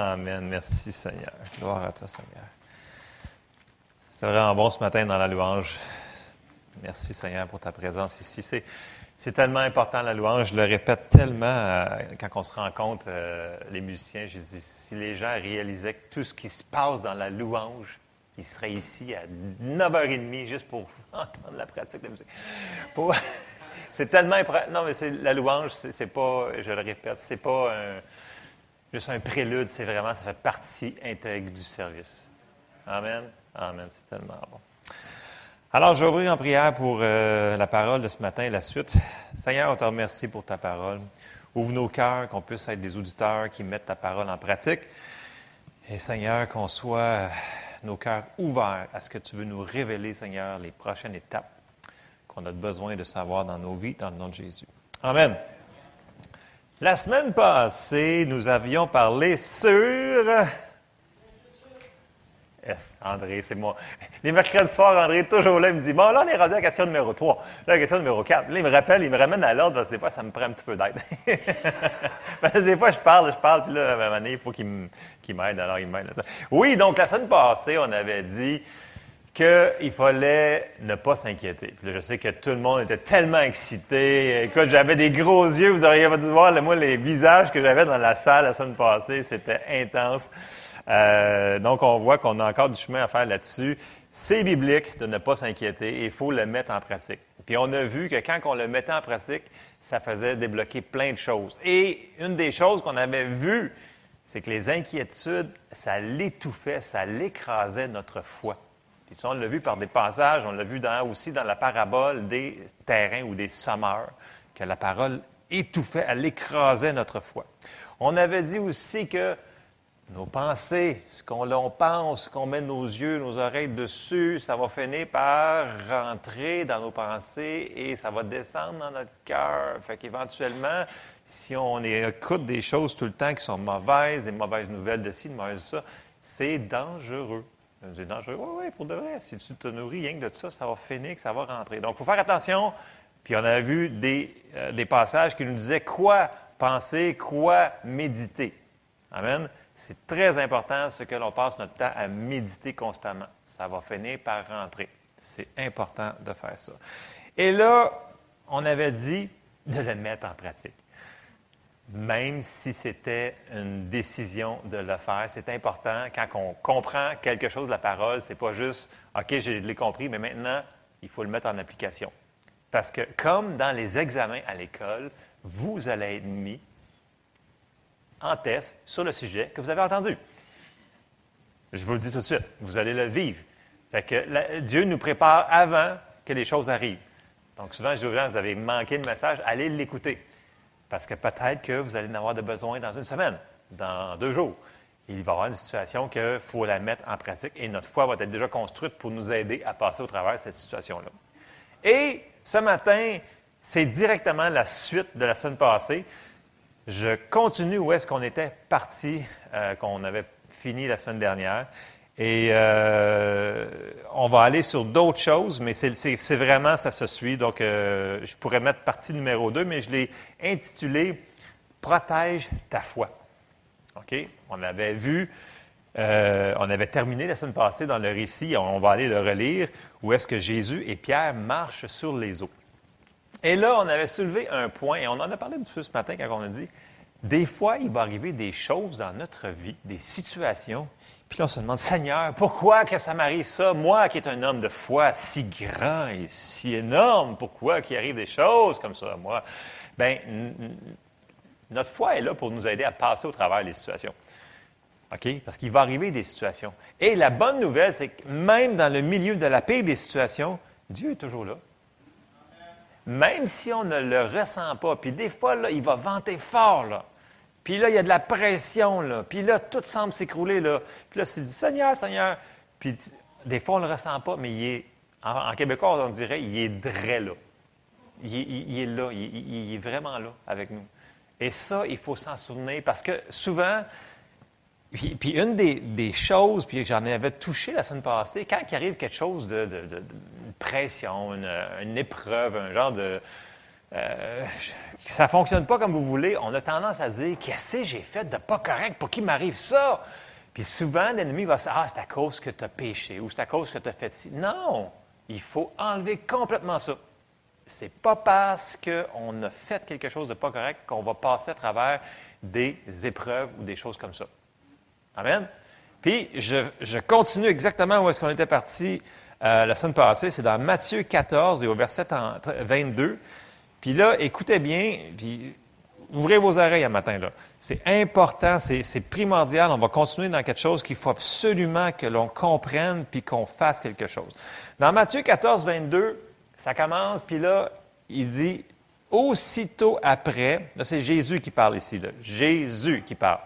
Amen. Merci Seigneur. Gloire à toi Seigneur. C'est vraiment bon ce matin dans la louange. Merci Seigneur pour ta présence ici. C'est, c'est tellement important la louange. Je le répète tellement euh, quand on se rencontre, euh, les musiciens. Je dis, si les gens réalisaient que tout ce qui se passe dans la louange, ils seraient ici à 9h30 juste pour entendre la pratique de la musique. C'est tellement important. Non, mais c'est, la louange, c'est, c'est pas, je le répète, c'est pas un, juste un prélude, c'est vraiment, ça fait partie intègre du service. Amen. Amen. C'est tellement bon. Alors, je vais ouvrir en prière pour euh, la parole de ce matin et la suite. Seigneur, on te remercie pour ta parole. Ouvre nos cœurs, qu'on puisse être des auditeurs qui mettent ta parole en pratique. Et Seigneur, qu'on soit euh, nos cœurs ouverts à ce que tu veux nous révéler, Seigneur, les prochaines étapes qu'on a besoin de savoir dans nos vies, dans le nom de Jésus. Amen. La semaine passée, nous avions parlé sur... André, c'est moi. Les mercredis soirs, André est toujours là, il me dit, bon, là, on est rendu à la question numéro 3. Là, la question numéro 4. Là, il me rappelle, il me ramène à l'ordre, parce que des fois, ça me prend un petit peu d'aide. parce que des fois, je parle, je parle, puis là, à un moment donné, il faut qu'il m'aide, alors il m'aide. Oui, donc, la semaine passée, on avait dit qu'il fallait ne pas s'inquiéter. Je sais que tout le monde était tellement excité. Écoute, j'avais des gros yeux. Vous auriez dû voir, moi, les visages que j'avais dans la salle la semaine passée. C'était intense. Euh, donc, on voit qu'on a encore du chemin à faire là-dessus. C'est biblique de ne pas s'inquiéter il faut le mettre en pratique. Puis on a vu que quand on le mettait en pratique, ça faisait débloquer plein de choses. Et une des choses qu'on avait vues, c'est que les inquiétudes, ça l'étouffait, ça l'écrasait notre foi. On l'a vu par des passages, on l'a vu aussi dans la parabole des terrains ou des sommeurs, que la parole étouffait, elle écrasait notre foi. On avait dit aussi que nos pensées, ce qu'on pense, ce qu'on met nos yeux, nos oreilles dessus, ça va finir par rentrer dans nos pensées et ça va descendre dans notre cœur. Fait qu'éventuellement, si on écoute des choses tout le temps qui sont mauvaises, des mauvaises nouvelles de ci, des mauvaises de ça, c'est dangereux. C'est dangereux. Oui, oui, pour de vrai. Si tu te nourris rien que de ça, ça va finir, ça va rentrer. Donc, il faut faire attention. Puis, on a vu des, euh, des passages qui nous disaient quoi penser, quoi méditer. Amen. C'est très important ce que l'on passe notre temps à méditer constamment. Ça va finir par rentrer. C'est important de faire ça. Et là, on avait dit de le mettre en pratique. Même si c'était une décision de le faire, c'est important quand on comprend quelque chose de la parole, c'est pas juste OK, je l'ai compris, mais maintenant, il faut le mettre en application. Parce que comme dans les examens à l'école, vous allez être mis en test sur le sujet que vous avez entendu. Je vous le dis tout de suite, vous allez le vivre. Fait que Dieu nous prépare avant que les choses arrivent. Donc souvent, je dis vous avez manqué le message, allez l'écouter. Parce que peut-être que vous allez en avoir de besoin dans une semaine, dans deux jours. Il va y avoir une situation qu'il faut la mettre en pratique et notre foi va être déjà construite pour nous aider à passer au travers de cette situation-là. Et ce matin, c'est directement la suite de la semaine passée. Je continue où est-ce qu'on était parti, euh, qu'on avait fini la semaine dernière. Et euh, on va aller sur d'autres choses, mais c'est- vraiment, ça se suit. Donc, euh, je pourrais mettre partie numéro 2, mais je l'ai intitulé Protège ta foi. OK? On avait vu, euh, on avait terminé la semaine passée dans le récit, on va aller le relire, où est-ce que Jésus et Pierre marchent sur les eaux. Et là, on avait soulevé un point, et on en a parlé un petit peu ce matin quand on a dit, des fois, il va arriver des choses dans notre vie, des situations, puis on se demande, Seigneur, pourquoi que ça m'arrive ça? Moi qui est un homme de foi si grand et si énorme, pourquoi qu'il arrive des choses comme ça à moi? Bien, notre foi est là pour nous aider à passer au travers des situations. OK? Parce qu'il va arriver des situations. Et la bonne nouvelle, c'est que même dans le milieu de la pire des situations, Dieu est toujours là. Même si on ne le ressent pas. Puis des fois, il va vanter fort, là. Puis là, il y a de la pression, là. Puis là, tout semble s'écrouler, là. Puis là, c'est dit, Seigneur, Seigneur. Puis des fois, on ne le ressent pas, mais il est, en, québécois, on dirait, il est vrai là. Il, est- là, il, est vraiment là avec nous. Et ça, il faut s'en souvenir parce que souvent, puis, une des, choses, puis j'en avais touché la semaine passée, quand il arrive quelque chose de, de- pression, une épreuve, un genre de, euh, ça ne fonctionne pas comme vous voulez, on a tendance à dire Qu'est-ce que j'ai fait de pas correct pour qu'il m'arrive ça? Puis souvent, l'ennemi va se dire Ah, c'est à cause que tu as péché ou c'est à cause que tu as fait ci. Non Il faut enlever complètement ça. C'est pas parce qu'on a fait quelque chose de pas correct qu'on va passer à travers des épreuves ou des choses comme ça. Amen? Puis, je, continue exactement où est-ce qu'on était parti euh, la semaine passée. C'est dans Matthieu 14 et au verset 22. Puis là, écoutez bien, puis ouvrez vos oreilles un matin. là. C'est important, c'est primordial. On va continuer dans quelque chose qu'il faut absolument que l'on comprenne puis qu'on fasse quelque chose. Dans Matthieu 14, 22, ça commence, puis là, il dit aussitôt après, là c'est Jésus qui parle ici, là. Jésus qui parle,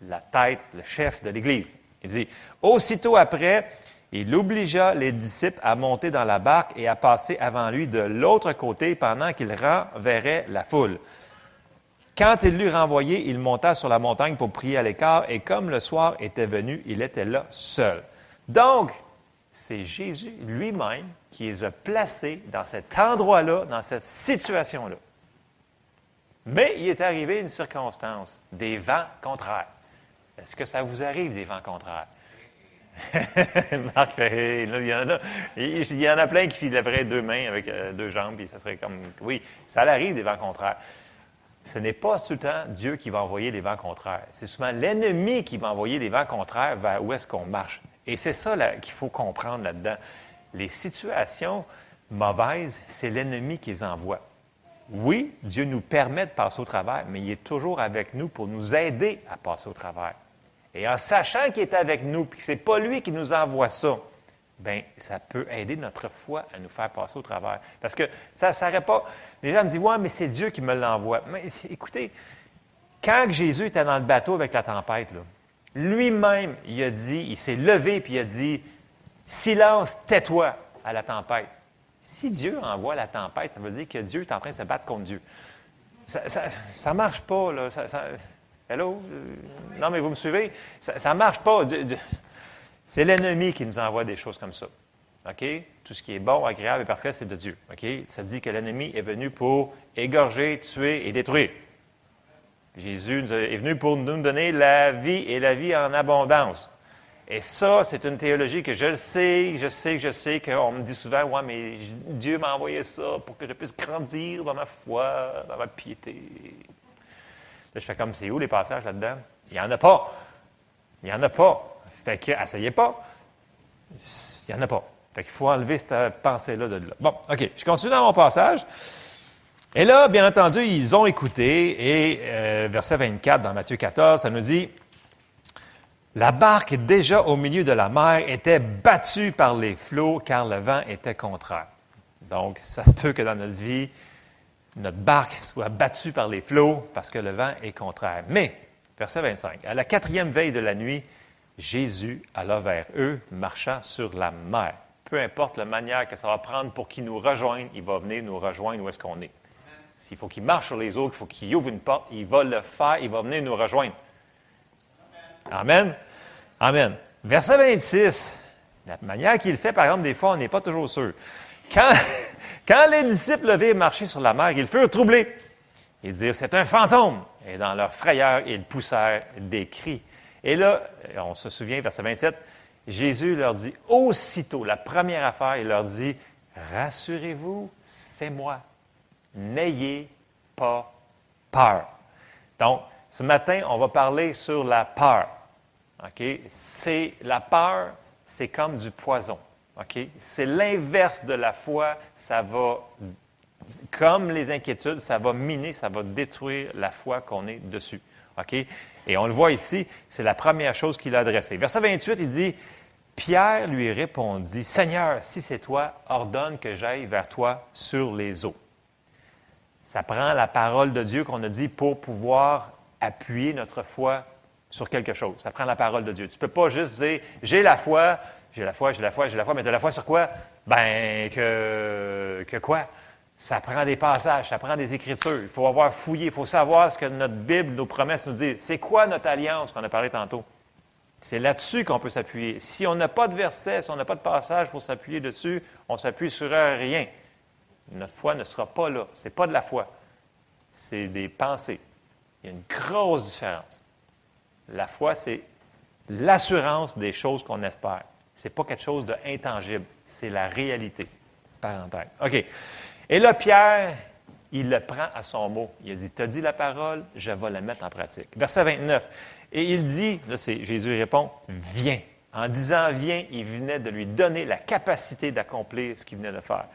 la tête, le chef de l'Église. Il dit, aussitôt après, il obligea les disciples à monter dans la barque et à passer avant lui de l'autre côté pendant qu'il renverrait la foule. Quand il l'eut renvoyé, il monta sur la montagne pour prier à l'écart et comme le soir était venu, il était là seul. Donc, c'est Jésus lui-même qui les a placés dans cet endroit-là, dans cette situation-là. Mais il est arrivé une circonstance, des vents contraires. Est-ce que ça vous arrive, des vents contraires? Marc Ferré, il, y en a, il y en a plein qui fileraient deux mains avec euh, deux jambes, puis ça serait comme. Oui, ça arrive des vents contraires. Ce n'est pas tout le temps Dieu qui va envoyer les vents contraires. C'est souvent l'ennemi qui va envoyer les vents contraires vers où est-ce qu'on marche. Et c'est ça qu'il faut comprendre là-dedans. Les situations mauvaises, c'est l'ennemi qui les envoie. Oui, Dieu nous permet de passer au travers, mais il est toujours avec nous pour nous aider à passer au travers. Et en sachant qu'il est avec nous, puis que ce n'est pas lui qui nous envoie ça, bien, ça peut aider notre foi à nous faire passer au travers. Parce que ça ne s'arrête pas. Les gens me disent, ouais, mais c'est Dieu qui me l'envoie. Mais écoutez, quand Jésus était dans le bateau avec la tempête, lui-même, il a dit, il s'est levé puis il a dit, silence, tais-toi à la tempête. Si Dieu envoie la tempête, ça veut dire que Dieu est en train de se battre contre Dieu. Ça ne marche pas, là. Hello? Euh, non, mais vous me suivez? Ça ne marche pas. C'est l'ennemi qui nous envoie des choses comme ça. OK? Tout ce qui est bon, agréable et parfait, c'est de Dieu. OK? Ça dit que l'ennemi est venu pour égorger, tuer et détruire. Jésus est venu pour nous donner la vie et la vie en abondance. Et ça, c'est une théologie que je le sais, je sais, je sais qu'on me dit souvent, ouais, mais Dieu m'a envoyé ça pour que je puisse grandir dans ma foi, dans ma piété je fais comme, c'est où les passages là-dedans? Il n'y en a pas. Il n'y en a pas. Fait que, essayez pas. Il n'y en a pas. Fait qu'il faut enlever cette pensée-là de là. Bon, OK. Je continue dans mon passage. Et là, bien entendu, ils ont écouté. Et euh, verset 24 dans Matthieu 14, ça nous dit, la barque, déjà au milieu de la mer, était battue par les flots car le vent était contraire. Donc, ça se peut que dans notre vie, notre barque soit battue par les flots parce que le vent est contraire. Mais, verset 25, à la quatrième veille de la nuit, Jésus alla vers eux, marchant sur la mer. Peu importe la manière que ça va prendre pour qu'il nous rejoigne, il va venir nous rejoindre où est-ce qu'on est. S'il faut qu'il marche sur les eaux, il faut qu'il ouvre une porte, il va le faire, il va venir nous rejoindre. Amen. Amen. Verset 26, la manière qu'il fait, par exemple, des fois, on n'est pas toujours sûr. Quand, quand les disciples levaient marcher sur la mer, ils furent troublés. Ils dirent, c'est un fantôme. Et dans leur frayeur, ils poussèrent des cris. Et là, on se souvient, verset 27, Jésus leur dit aussitôt, la première affaire, il leur dit, rassurez-vous, c'est moi. N'ayez pas peur. Donc, ce matin, on va parler sur la peur. OK? C'est, la peur, c'est comme du poison. C'est l'inverse de la foi. Ça va, comme les inquiétudes, ça va miner, ça va détruire la foi qu'on est dessus. OK? Et on le voit ici, c'est la première chose qu'il a adressée. Verset 28, il dit Pierre lui répondit Seigneur, si c'est toi, ordonne que j'aille vers toi sur les eaux. Ça prend la parole de Dieu qu'on a dit pour pouvoir appuyer notre foi sur quelque chose. Ça prend la parole de Dieu. Tu ne peux pas juste dire J'ai la foi, j'ai la foi, j'ai la foi, j'ai la foi, mais de la foi sur quoi? Ben, que, que quoi? Ça prend des passages, ça prend des écritures. Il faut avoir fouillé, il faut savoir ce que notre Bible, nos promesses nous disent. C'est quoi notre alliance qu'on a parlé tantôt? C'est là-dessus qu'on peut s'appuyer. Si on n'a pas de verset, si on n'a pas de passage pour s'appuyer dessus, on s'appuie sur rien. Notre foi ne sera pas là. Ce n'est pas de la foi. C'est des pensées. Il y a une grosse différence. La foi, c'est l'assurance des choses qu'on espère. Ce n'est pas quelque chose d'intangible. C'est la réalité. Parenthèse. OK. Et là, Pierre, il le prend à son mot. Il a dit, tu as dit la parole, je vais la mettre en pratique. Verset 29. Et il dit, là, c'est, Jésus répond, viens. En disant viens, il venait de lui donner la capacité d'accomplir ce qu'il venait de faire.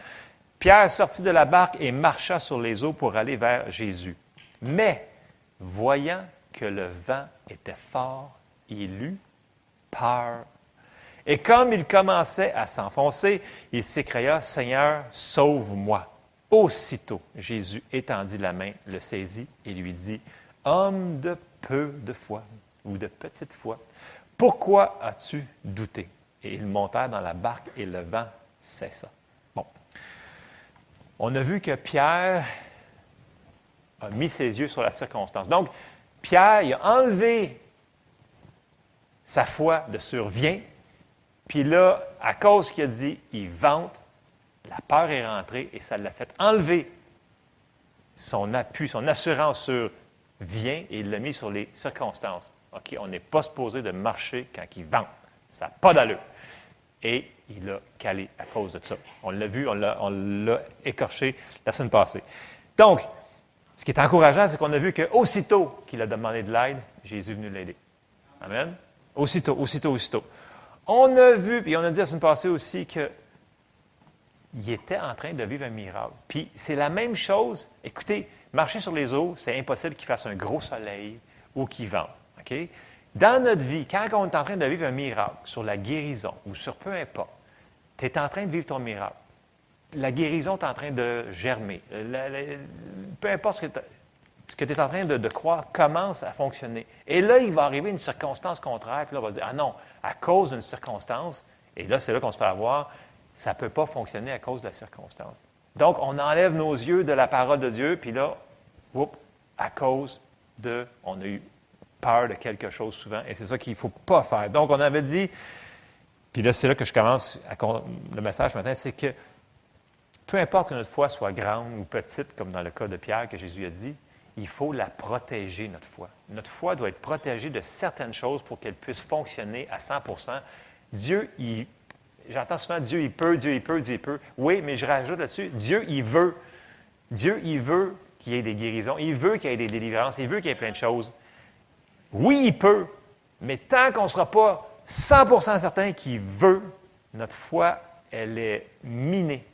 Pierre sortit de la barque et marcha sur les eaux pour aller vers Jésus. Mais, voyant que le vent était fort, il eut peur. Et comme il commençait à s'enfoncer, il s'écria, Seigneur, sauve-moi. Aussitôt, Jésus étendit la main, le saisit et lui dit, Homme de peu de foi ou de petite foi, pourquoi as-tu douté? Et ils montèrent dans la barque et le vent cessa. Bon. On a vu que Pierre a mis ses yeux sur la circonstance. Donc, Pierre, il a enlevé sa foi de survient, puis là, à cause qu'il a dit, il vente, la peur est rentrée et ça l'a fait enlever son appui, son assurance sur vient et il l'a mis sur les circonstances. OK, on n'est pas supposé de marcher quand il vend. Ça n'a pas d'allure. Et il a calé à cause de ça. On l'a vu, on l'a écorché la semaine passée. Donc, ce qui est encourageant, c'est qu'on a vu qu'aussitôt qu'il a demandé de l'aide, Jésus est venu l'aider. Amen. Aussitôt, aussitôt, aussitôt. On a vu, puis on a dit la semaine passée aussi qu'il était en train de vivre un miracle. Puis c'est la même chose. Écoutez, marcher sur les eaux, c'est impossible qu'il fasse un gros soleil ou qu'il vente. Dans notre vie, quand on est en train de vivre un miracle sur la guérison ou sur peu importe, tu es en train de vivre ton miracle. La guérison est en train de germer. peu importe ce que tu es en train de, croire commence à fonctionner. Et là, il va arriver une circonstance contraire, puis là, on va dire, ah non, à cause d'une circonstance, et là, c'est là qu'on se fait avoir, ça ne peut pas fonctionner à cause de la circonstance. Donc, on enlève nos yeux de la parole de Dieu, puis là, à cause de, on a eu peur de quelque chose souvent, et c'est ça qu'il ne faut pas faire. Donc, on avait dit, puis là, c'est là que je commence le message ce matin, c'est que peu importe que notre foi soit grande ou petite, comme dans le cas de Pierre que Jésus a dit, il faut la protéger, notre foi. Notre foi doit être protégée de certaines choses pour qu'elle puisse fonctionner à 100% Dieu, j'entends souvent Dieu, il peut, Dieu, il peut, Dieu, il peut. Oui, mais je rajoute là-dessus, Dieu, il veut. Dieu, il veut qu'il y ait des guérisons, il veut qu'il y ait des délivrances, il veut qu'il y ait plein de choses. Oui, il peut, mais tant qu'on ne sera pas 100% certain qu'il veut, notre foi, elle est minée.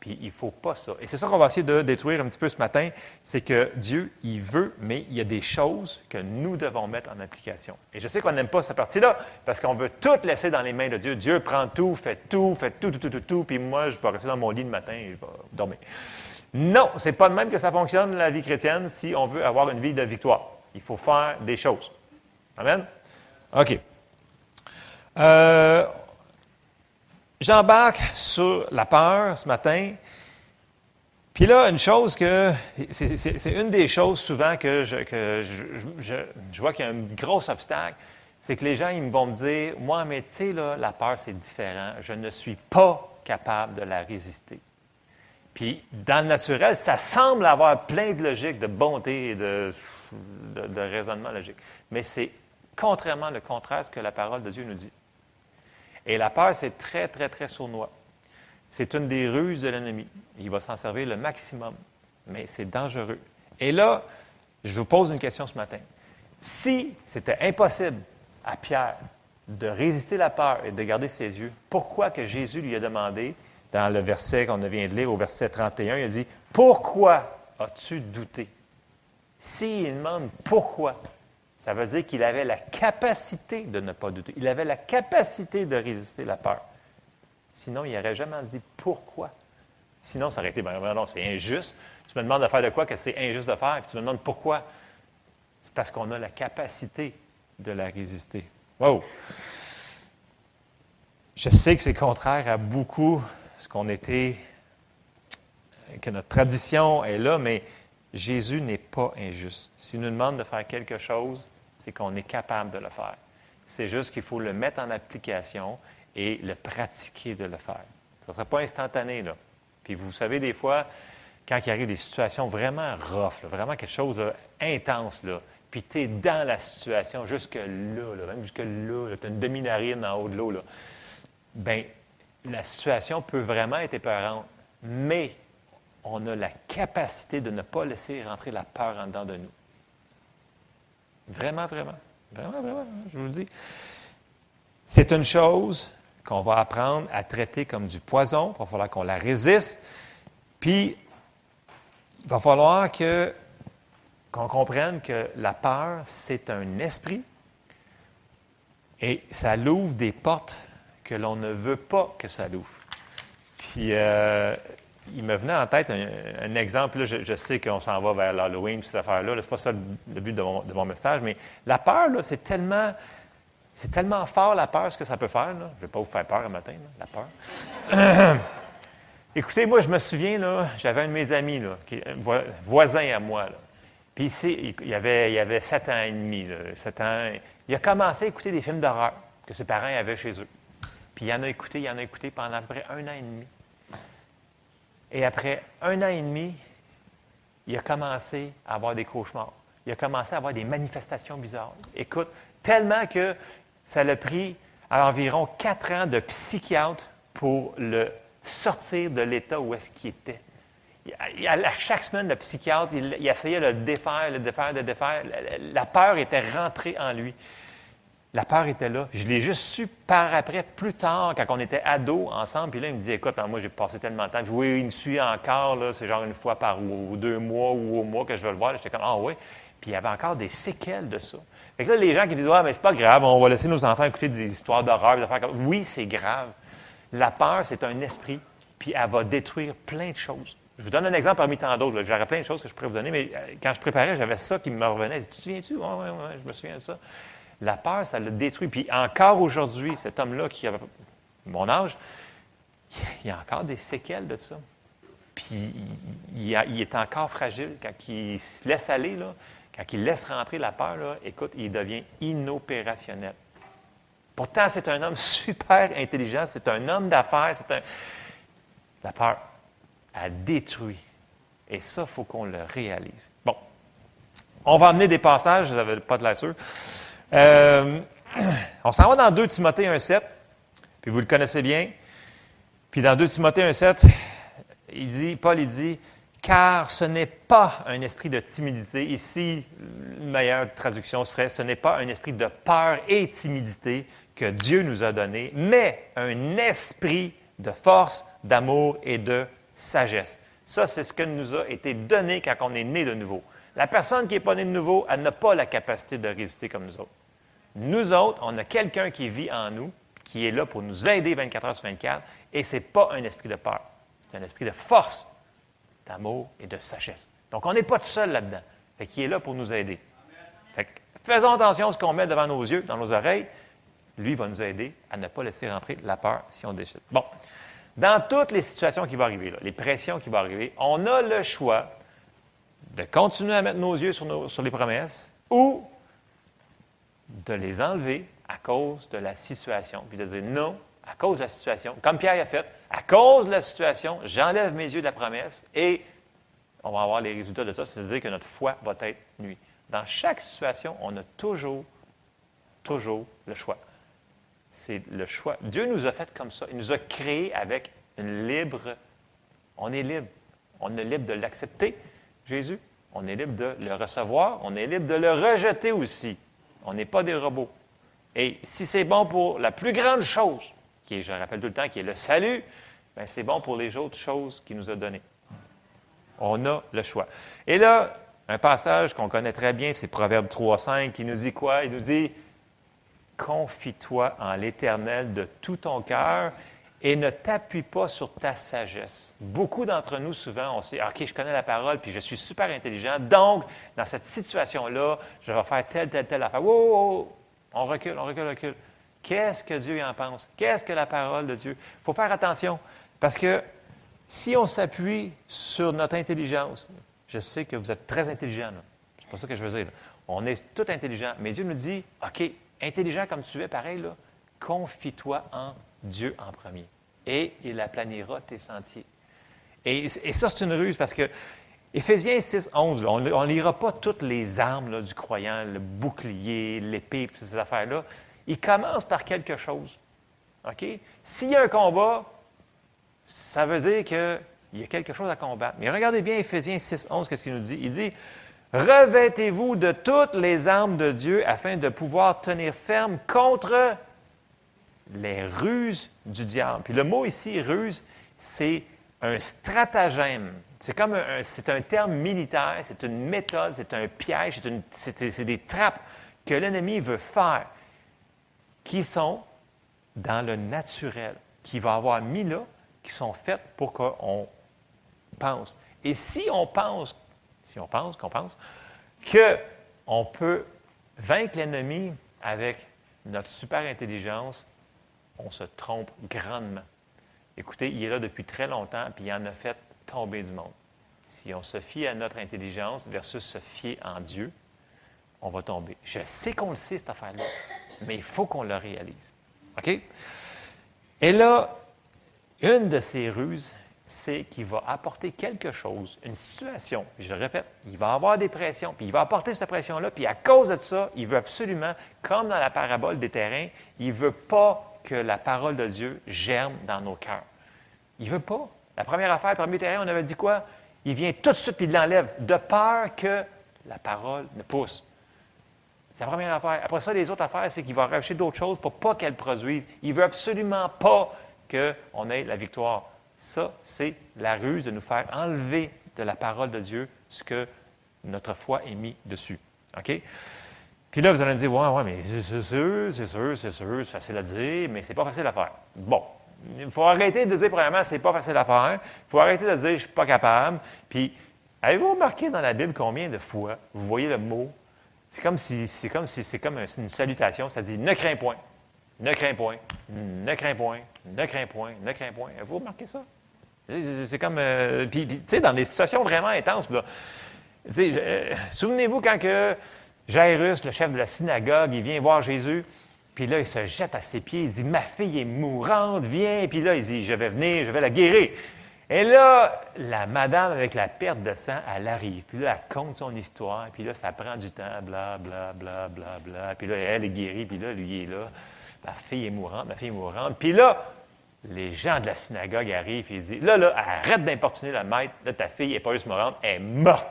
Puis il ne faut pas ça. Et c'est ça qu'on va essayer de détruire un petit peu ce matin, c'est que Dieu, il veut, mais il y a des choses que nous devons mettre en application. Et je sais qu'on n'aime pas cette partie-là, parce qu'on veut tout laisser dans les mains de Dieu. Dieu prend tout, fait tout, fait tout, tout, tout, tout, tout, puis moi, je vais rester dans mon lit le matin et je vais dormir. Non, c'est pas de même que ça fonctionne, la vie chrétienne, si on veut avoir une vie de victoire. Il faut faire des choses. Amen? OK. Euh, J'embarque sur la peur ce matin. Puis là, une chose que. C'est une des choses souvent que je, vois qu'il y a un gros obstacle. C'est que les gens, ils vont me dire Moi, mais tu sais, la peur, c'est différent. Je ne suis pas capable de la résister. Puis, dans le naturel, ça semble avoir plein de logique, de bonté et de raisonnement logique. Mais c'est contrairement le contraire ce que la parole de Dieu nous dit. Et la peur, c'est très, très, très sournois. C'est une des ruses de l'ennemi. Il va s'en servir le maximum, mais c'est dangereux. Et là, je vous pose une question ce matin. Si c'était impossible à Pierre de résister la peur et de garder ses yeux, pourquoi que Jésus lui a demandé, dans le verset qu'on vient de lire, au verset 31, il a dit, Pourquoi as-tu douté? S'il demande pourquoi, ça veut dire qu'il avait la capacité de ne pas douter. Il avait la capacité de résister la peur. Sinon, il n'aurait jamais dit pourquoi. Sinon, ça aurait été, ben, non, c'est injuste. Tu me demandes de faire de quoi que c'est injuste de faire, puis tu me demandes pourquoi. C'est parce qu'on a la capacité de la résister. Wow! Je sais que c'est contraire à beaucoup ce qu'on était, que notre tradition est là, mais Jésus n'est pas injuste. S'il nous demande de faire quelque chose, c'est qu'on est capable de le faire. C'est juste qu'il faut le mettre en application et le pratiquer de le faire. Ça ne sera pas instantané, là. Puis vous savez, des fois, quand il arrive des situations vraiment rough, vraiment quelque chose d'intense, là, puis tu es dans la situation jusque là, même jusque là, tu as une demi-narine en haut de l'eau, bien, la situation peut vraiment être épeurante, mais on a la capacité de ne pas laisser rentrer la peur en dedans de nous. Vraiment, vraiment. Vraiment, vraiment, je vous le dis. C'est une chose qu'on va apprendre à traiter comme du poison. Il va falloir qu'on la résiste. Puis, il va falloir que, qu'on comprenne que la peur, c'est un esprit et ça l'ouvre des portes que l'on ne veut pas que ça l'ouvre. Puis, euh, il me venait en tête un, exemple. Là, je, sais qu'on s'en va vers l'Halloween, cette affaire-là. Ce n'est pas ça le, but de mon, message, mais la peur, c'est tellement, c'est tellement fort, la peur, ce que ça peut faire. Je ne vais pas vous faire peur un matin, la peur. Écoutez, moi, je me souviens, là, j'avais un de mes amis, là, voisin à moi. Puis il, y avait, il avait sept ans et demi, sept ans. Il a commencé à écouter des films d'horreur que ses parents avaient chez eux. Puis il en a écouté, il en a écouté pendant à peu près un an et demi. Et après un an et demi, il a commencé à avoir des cauchemars. Il a commencé à avoir des manifestations bizarres. Écoute, tellement que ça l'a pris environ quatre ans de psychiatre pour le sortir de l'état où est-ce qu'il était. À chaque semaine, le psychiatre, il, essayait de le défaire, le défaire, le défaire. La peur était rentrée en lui. La peur était là. Je l'ai juste su par après, plus tard, quand on était ados ensemble. Puis là, il me dit Écoute, moi, j'ai passé tellement de temps. oui, il me suit encore, c'est genre une fois par deux mois ou au mois que je vais le voir. J'étais comme Ah oui. Puis il y avait encore des séquelles de ça. Fait que là, les gens qui disent Ouais, mais c'est pas grave, on va laisser nos enfants écouter des histoires d'horreur, des affaires comme Oui, c'est grave. La peur, c'est un esprit, puis elle va détruire plein de choses. Je vous donne un exemple parmi tant d'autres. J'aurais plein de choses que je pourrais vous donner, mais euh, quand je préparais, j'avais ça qui me revenait. Tu te souviens-tu? Oui, oui, oui, je me souviens de ça. La peur, ça le détruit. Puis encore aujourd'hui, cet homme-là qui avait mon âge, il y a encore des séquelles de ça. Puis il, est encore fragile. Quand il se laisse aller, là, quand il laisse rentrer la peur, écoute, il devient inopérationnel. Pourtant, c'est un homme super intelligent, c'est un homme d'affaires, c'est un... La peur a détruit. Et ça, il faut qu'on le réalise. Bon. On va amener des passages, je n'avais pas de la sûr. Euh, on s'en va dans 2 Timothée 1,7, puis vous le connaissez bien. Puis dans 2 Timothée 1,7, il dit, Paul, dit, car ce n'est pas un esprit de timidité. Ici, une meilleure traduction serait, ce n'est pas un esprit de peur et timidité que Dieu nous a donné, mais un esprit de force, d'amour et de sagesse. Ça, c'est ce que nous a été donné quand on est né de nouveau. La personne qui n'est pas née de nouveau, elle n'a pas la capacité de résister comme nous autres. Nous autres, on a quelqu'un qui vit en nous, qui est là pour nous aider 24 heures sur 24, et ce n'est pas un esprit de peur. C'est un esprit de force, d'amour et de sagesse. Donc, on n'est pas tout seul là-dedans. Fait qui est là pour nous aider. Faisons attention à ce qu'on met devant nos yeux, dans nos oreilles. Lui va nous aider à ne pas laisser rentrer la peur si on décide. Bon. Dans toutes les situations qui vont arriver, les pressions qui vont arriver, on a le choix de continuer à mettre nos yeux sur les promesses ou de les enlever à cause de la situation, puis de dire non, à cause de la situation, comme Pierre a fait, à cause de la situation, j'enlève mes yeux de la promesse et on va avoir les résultats de ça, c'est-à-dire que notre foi va être nuit. Dans chaque situation, on a toujours, toujours le choix. C'est le choix. Dieu nous a fait comme ça. Il nous a créés avec une libre. On est libre. On est libre de l'accepter, Jésus. On est libre de le recevoir. On est libre de le rejeter aussi. On n'est pas des robots. Et si c'est bon pour la plus grande chose, qui est, je rappelle tout le temps, qui est le salut, bien, c'est bon pour les autres choses qu'il nous a données. On a le choix. Et là, un passage qu'on connaît très bien, c'est Proverbe 3.5, qui nous dit quoi? Il nous dit, confie-toi en l'Éternel de tout ton cœur et ne t'appuie pas sur ta sagesse. Beaucoup d'entre nous, souvent, on sait, OK, je connais la parole, puis je suis super intelligent, donc, dans cette situation-là, je vais faire telle, telle, telle affaire. Wow, On recule, on recule, on recule. Qu'est-ce que Dieu en pense? Qu'est-ce que la parole de Dieu? Il faut faire attention, parce que si on s'appuie sur notre intelligence, je sais que vous êtes très intelligent, c'est pas ça que je veux dire. On est tout intelligent, mais Dieu nous dit, OK, intelligent comme tu es, pareil, confie-toi en Dieu en premier. Et il aplanira tes sentiers. Et, ça, c'est une ruse parce que Éphésiens 6, 11, on ne lira pas toutes les armes du croyant, le bouclier, l'épée, toutes ces affaires-là. Il commence par quelque chose. OK? S'il y a un combat, ça veut dire qu'il y a quelque chose à combattre. Mais regardez bien Éphésiens 6, 11, qu'est-ce qu'il nous dit? Il dit Revêtez-vous de toutes les armes de Dieu afin de pouvoir tenir ferme contre les ruses du diable. Puis le mot ici, ruse, c'est un stratagème. C'est comme un, c'est un terme militaire, c'est une méthode, c'est un piège, c'est, des trappes que l'ennemi veut faire qui sont dans le naturel, qui va avoir mis là, qui sont faites pour qu'on pense. Et si on pense, si on pense, qu'on pense, qu'on peut vaincre l'ennemi avec notre super intelligence, on se trompe grandement. Écoutez, il est là depuis très longtemps, puis il en a fait tomber du monde. Si on se fie à notre intelligence versus se fier en Dieu, on va tomber. Je sais qu'on le sait, cette affaire-là, mais il faut qu'on le réalise. OK? Et là, une de ces ruses, c'est qu'il va apporter quelque chose, une situation. Je le répète, il va avoir des pressions, puis il va apporter cette pression-là, puis à cause de ça, il veut absolument, comme dans la parabole des terrains, il ne veut pas que la parole de Dieu germe dans nos cœurs. Il ne veut pas. La première affaire, le premier terrain, on avait dit quoi? Il vient tout de suite et il l'enlève, de peur que la parole ne pousse. C'est la première affaire. Après ça, les autres affaires, c'est qu'il va rajouter d'autres choses pour pas qu'elle produise. Il ne veut absolument pas qu'on ait la victoire. Ça, c'est la ruse de nous faire enlever de la parole de Dieu ce que notre foi est mis dessus. OK? Puis là, vous allez me dire, ouais, ouais, mais c'est sûr, c'est sûr, c'est sûr, c'est facile à dire, mais c'est pas facile à faire. Bon. Il faut arrêter de dire, premièrement, c'est pas facile à faire. Il faut arrêter de dire, je suis pas capable. Puis, avez-vous remarqué dans la Bible combien de fois vous voyez le mot? C'est comme si, c'est comme si, c'est comme une salutation, ça dit, ne crains point, ne crains point, ne crains point, ne crains point, ne crains point. Avez-vous remarqué ça? C'est comme, euh, puis, tu sais, dans des situations vraiment intenses, là. Euh, souvenez-vous quand que Jairus, le chef de la synagogue, il vient voir Jésus, puis là, il se jette à ses pieds, il dit, ma fille est mourante, viens. Puis là, il dit, je vais venir, je vais la guérir. Et là, la madame avec la perte de sang, elle arrive. Puis là, elle compte son histoire. Puis là, ça prend du temps, bla, bla, bla, bla, bla. Puis là, elle est guérie. Puis là, lui, est là. Ma fille est mourante, ma fille est mourante. Puis là, les gens de la synagogue arrivent et ils disent, là, là, arrête d'importuner la maître. Là, ta fille n'est pas juste mourante, elle est morte.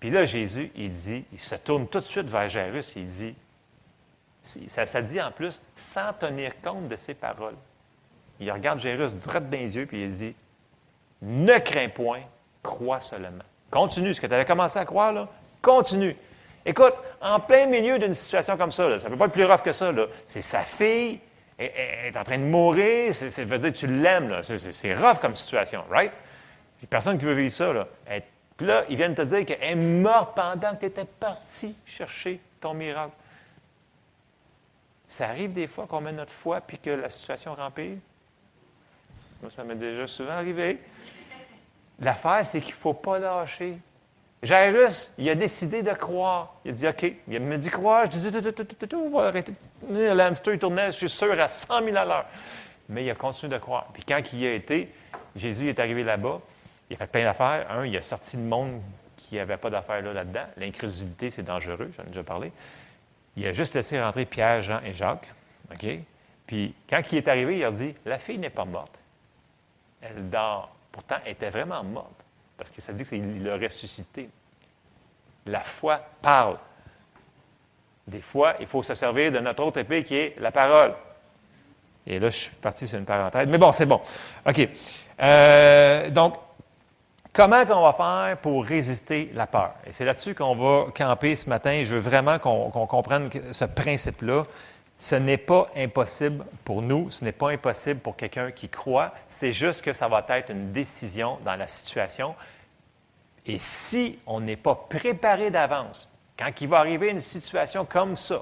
Puis là, Jésus, il dit, il se tourne tout de suite vers Jairus il dit, ça, dit en plus, sans tenir compte de ses paroles. Il regarde Jairus droit dans les yeux puis il dit, ne crains point, crois seulement. Continue. Ce que tu avais commencé à croire, là, continue. Écoute, en plein milieu d'une situation comme ça, ça ne peut pas être plus rough que ça. C'est sa fille, elle, est en train de mourir, ça veut dire que tu l'aimes. C'est rough comme situation, right? A personne qui veut vivre ça. Là. Puis là, ils viennent te dire qu'elle est morte pendant que tu étais parti chercher ton miracle. Ça arrive des fois qu'on met notre foi puis que la situation remplit. Moi, ça m'est déjà souvent arrivé. L'affaire, c'est qu'il ne faut pas lâcher. Jairus, il a décidé de croire. Il a dit OK. Il me dit croire. Je dis on va arrêter. L'hamster, il tournait, je suis sûr, à 100 000 à l'heure. Mais il a continué de croire. Puis quand il y a été, Jésus est arrivé là-bas. Il a fait plein d'affaires. Un, il a sorti le monde qui n'avait pas d'affaires là, là-dedans. L'incrédulité, c'est dangereux, j'en ai déjà parlé. Il a juste laissé rentrer Pierre, Jean et Jacques. Puis, quand il est arrivé, il a dit La fille n'est pas morte. Elle dort. Pourtant, elle était vraiment morte. Parce que ça dit qu'il l'a ressuscité. La foi parle. Des fois, il faut se servir de notre autre épée qui est la parole. Et là, je suis parti sur une parenthèse. Mais bon, c'est bon. OK. Euh, donc, Comment on va faire pour résister la peur? Et c'est là-dessus qu'on va camper ce matin. Je veux vraiment qu'on comprenne ce principe-là. Ce n'est pas impossible pour nous, ce n'est pas impossible pour quelqu'un qui croit, c'est juste que ça va être une décision dans la situation. Et si on n'est pas préparé d'avance, quand il va arriver une situation comme ça,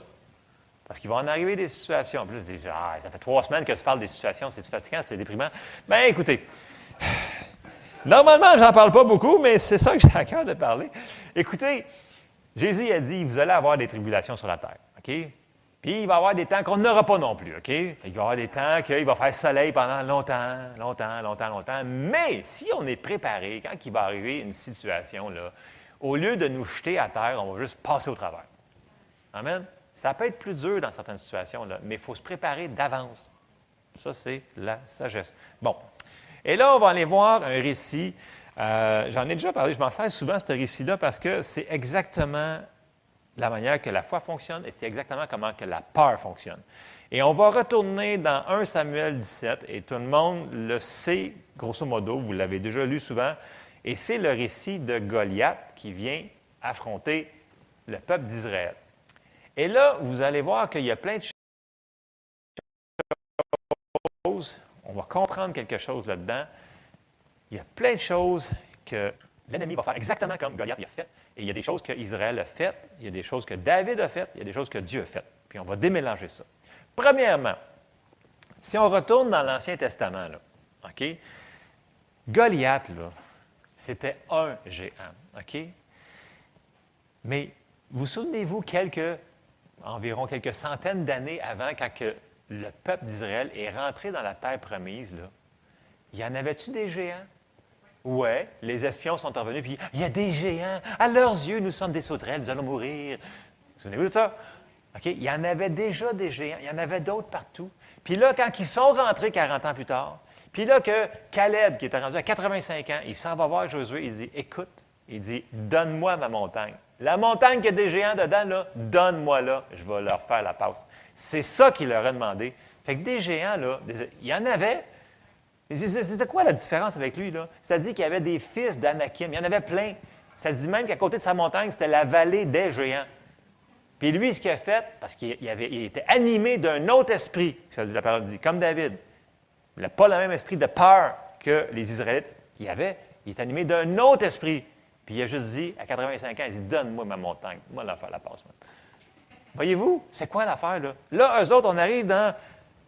parce qu'il va en arriver des situations, en plus, ah, ça fait trois semaines que tu parles des situations, c'est fatigant, c'est déprimant. Bien, écoutez, Normalement, j'en parle pas beaucoup, mais c'est ça que j'ai à cœur de parler. Écoutez, Jésus a dit, vous allez avoir des tribulations sur la terre. OK? Puis il va y avoir des temps qu'on n'aura pas non plus, OK? il va y avoir des temps qu'il va faire soleil pendant longtemps, longtemps, longtemps, longtemps. Mais si on est préparé, quand il va arriver une situation, là, au lieu de nous jeter à terre, on va juste passer au travers. Amen? Ça peut être plus dur dans certaines situations, là, mais il faut se préparer d'avance. Ça, c'est la sagesse. Bon. Et là, on va aller voir un récit. Euh, j'en ai déjà parlé, je m'en sers souvent, ce récit-là, parce que c'est exactement la manière que la foi fonctionne et c'est exactement comment que la peur fonctionne. Et on va retourner dans 1 Samuel 17 et tout le monde le sait, grosso modo, vous l'avez déjà lu souvent, et c'est le récit de Goliath qui vient affronter le peuple d'Israël. Et là, vous allez voir qu'il y a plein de on va comprendre quelque chose là-dedans. Il y a plein de choses que l'ennemi va faire exactement comme Goliath a fait. Et il y a des choses qu'Israël a faites, il y a des choses que David a faites, il y a des choses que Dieu a faites. Puis on va démélanger ça. Premièrement, si on retourne dans l'Ancien Testament, là, OK? Goliath, là, c'était un géant, OK? Mais vous souvenez-vous quelques, environ quelques centaines d'années avant, quand que le peuple d'Israël est rentré dans la terre promise, y en avait-tu des géants? Ouais, les espions sont revenus, puis il y a des géants. À leurs yeux, nous sommes des sauterelles, nous allons mourir. Vous souvenez-vous de ça? OK? Il y en avait déjà des géants, il y en avait d'autres partout. Puis là, quand ils sont rentrés 40 ans plus tard, puis là que Caleb, qui était rendu à 85 ans, il s'en va voir Josué, il dit, écoute, il dit, donne-moi ma montagne. La montagne qui a des géants dedans, là, donne-moi là, je vais leur faire la passe. C'est ça qu'il leur a demandé. Fait que des géants, là, il y en avait, c'était quoi la différence avec lui? Là? Ça dit qu'il y avait des fils d'Anakim. Il y en avait plein. Ça dit même qu'à côté de sa montagne, c'était la vallée des géants. Puis lui, ce qu'il a fait, parce qu'il était animé d'un autre esprit, ça dit la parole dit, comme David. Il n'a pas le même esprit de peur que les Israélites. Il avait, il est animé d'un autre esprit. Puis il a juste dit, à 85 ans, il dit Donne-moi ma montagne. Moi, l'affaire la passe. Voyez-vous, c'est quoi l'affaire, là? Là, eux autres, on arrive dans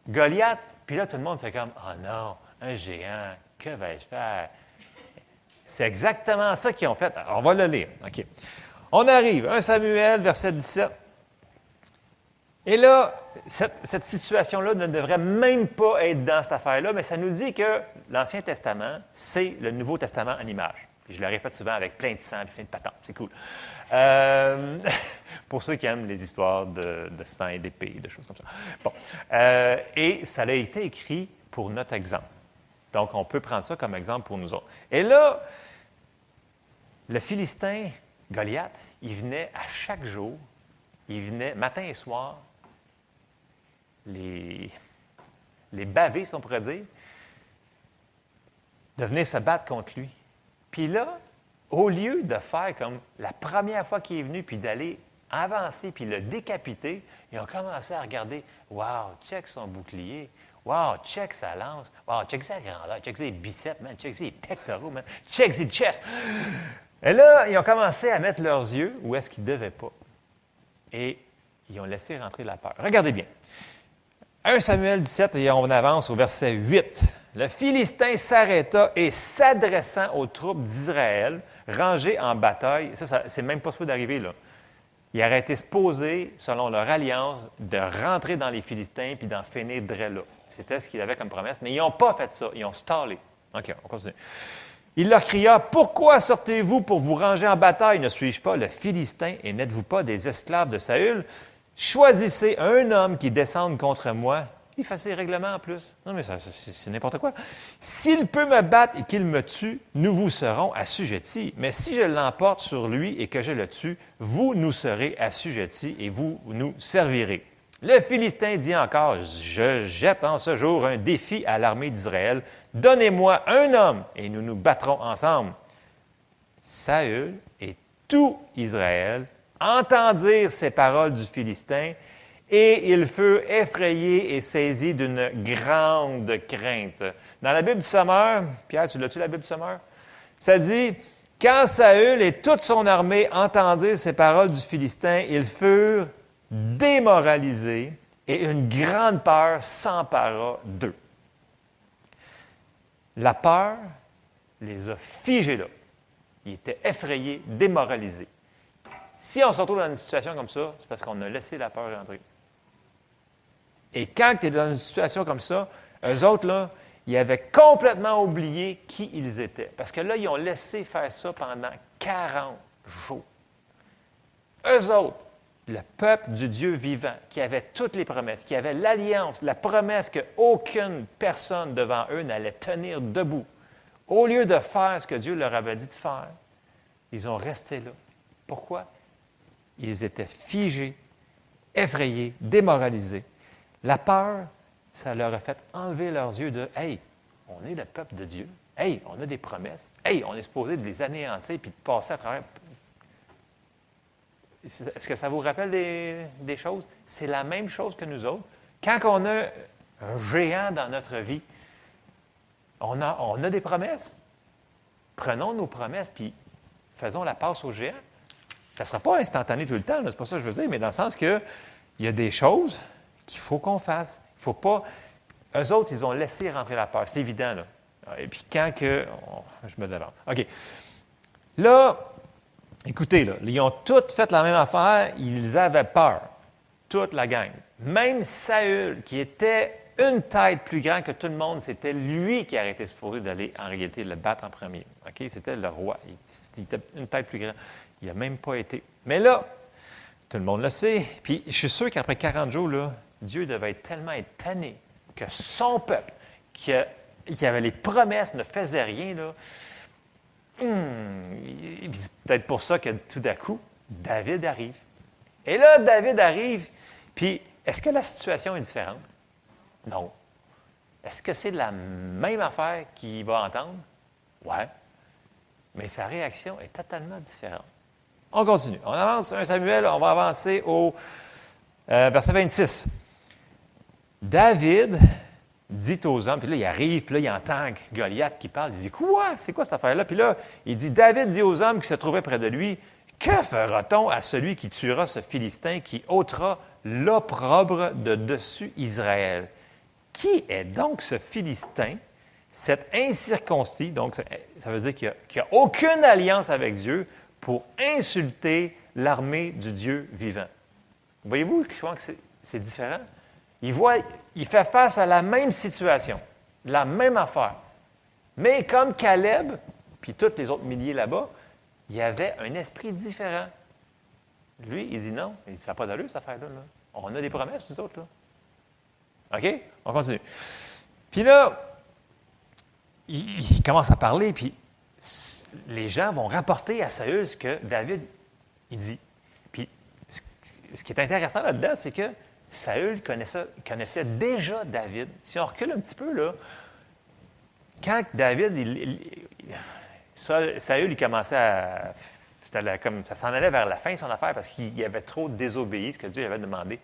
Goliath, puis là, tout le monde fait comme Oh non, un géant, que vais-je faire? C'est exactement ça qu'ils ont fait. on va le lire. On arrive, 1 Samuel, verset 17. Et là, cette, situation-là ne devrait même pas être dans cette affaire-là, mais ça nous dit que l'Ancien Testament, c'est le Nouveau Testament en image. Je le répète souvent avec plein de sang et plein de patentes. C'est cool. Euh, pour ceux qui aiment les histoires de, sang et d'épée, de choses comme ça. Bon. Euh, et ça a été écrit pour notre exemple. Donc, on peut prendre ça comme exemple pour nous autres. Et là, le Philistin, Goliath, il venait à chaque jour, il venait matin et soir, les, les bavés, si on pourrait dire, de venir se battre contre lui. Puis là, au lieu de faire comme la première fois qu'il est venu, puis d'aller avancer, puis le décapiter, ils ont commencé à regarder, wow, check son bouclier, Wow, check sa lance. Wow, check sa grandeur. Check ses biceps, man. Check ses pectoraux, man. Check ses chest. Et là, ils ont commencé à mettre leurs yeux où est-ce qu'ils ne devaient pas. Et ils ont laissé rentrer la peur. Regardez bien. 1 Samuel 17, et on avance au verset 8. Le Philistin s'arrêta et s'adressant aux troupes d'Israël, rangées en bataille, ça, c'est même pas supposé d'arriver là. Il aurait été poser, selon leur alliance, de rentrer dans les Philistins puis d'en finir là. C'était ce qu'il avait comme promesse, mais ils n'ont pas fait ça. Ils ont stallé. OK, on continue. Il leur cria Pourquoi sortez-vous pour vous ranger en bataille? Ne suis-je pas le Philistin et n'êtes-vous pas des esclaves de Saül? Choisissez un homme qui descende contre moi. Il fait ses règlements en plus. Non, mais c'est n'importe quoi. S'il peut me battre et qu'il me tue, nous vous serons assujettis. Mais si je l'emporte sur lui et que je le tue, vous nous serez assujettis et vous nous servirez. Le Philistin dit encore, je jette en ce jour un défi à l'armée d'Israël. Donnez-moi un homme et nous nous battrons ensemble. Saül et tout Israël entendirent ces paroles du Philistin et ils furent effrayés et saisis d'une grande crainte. Dans la Bible du Sommeur, Pierre, tu l'as-tu la Bible du Sommeur? Ça dit, quand Saül et toute son armée entendirent ces paroles du Philistin, ils furent démoralisés et une grande peur s'empara d'eux. La peur les a figés là. Ils étaient effrayés, démoralisés. Si on se retrouve dans une situation comme ça, c'est parce qu'on a laissé la peur rentrer. Et quand tu es dans une situation comme ça, eux autres, là, ils avaient complètement oublié qui ils étaient. Parce que là, ils ont laissé faire ça pendant 40 jours. Eux autres, le peuple du Dieu vivant, qui avait toutes les promesses, qui avait l'alliance, la promesse qu'aucune personne devant eux n'allait tenir debout, au lieu de faire ce que Dieu leur avait dit de faire, ils ont resté là. Pourquoi? Ils étaient figés, effrayés, démoralisés. La peur, ça leur a fait enlever leurs yeux de Hey, on est le peuple de Dieu. Hey, on a des promesses. Hey, on est supposé de les anéantir puis de passer à travers. Est-ce que ça vous rappelle des, choses? C'est la même chose que nous autres. Quand on a un géant dans notre vie, on a, des promesses. Prenons nos promesses puis faisons la passe au géant. Ça ne sera pas instantané tout le temps, c'est pas ça que je veux dire, mais dans le sens que il y a des choses qu'il faut qu'on fasse. Il ne faut pas. Eux autres, ils ont laissé rentrer la peur. C'est évident, là. Et puis quand que. je me demande. OK. Là, écoutez, là, ils ont tous fait la même affaire. Ils avaient peur. Toute la gang. Même Saül, qui était une tête plus grande que tout le monde, c'était lui qui a été supposé d'aller en réalité le battre en premier. OK? C'était le roi. Il, était une tête plus grande. Il n'a même pas été. Mais là, tout le monde le sait. Puis je suis sûr qu'après 40 jours, là, Dieu devait être tellement étonné que son peuple, qui, avait les promesses, ne faisait rien. Hmm, c'est peut-être pour ça que tout d'un coup, David arrive. Et là, David arrive, puis est-ce que la situation est différente? Non. Est-ce que c'est la même affaire qu'il va entendre? Ouais. Mais sa réaction est totalement différente. On continue. On avance, un Samuel, on va avancer au euh, verset 26. David dit aux hommes, puis là, il arrive, puis là, il entend Goliath qui parle. Il dit Quoi? C'est quoi cette affaire-là? Puis là, il dit David dit aux hommes qui se trouvaient près de lui Que fera-t-on à celui qui tuera ce Philistin qui ôtera l'opprobre de dessus Israël? Qui est donc ce Philistin cet incirconcis, donc ça veut dire qu'il n'y a, aucune alliance avec Dieu pour insulter l'armée du Dieu vivant. Voyez-vous, je crois que c'est différent? Il, voit, il fait face à la même situation, la même affaire. Mais comme Caleb, puis tous les autres milliers là-bas, il avait un esprit différent. Lui, il dit non. Il dit, ça n'a pas d'allure, cette affaire-là. On a des promesses, nous autres. Là. OK? On continue. Puis là, il, commence à parler, puis les gens vont rapporter à Saül ce que David, il dit. Puis ce qui est intéressant là-dedans, c'est que Saül connaissait, déjà David. Si on recule un petit peu, là, quand David, Saül, il commençait à. comme, ça s'en allait vers la fin de son affaire parce qu'il avait trop désobéi ce que Dieu avait demandé.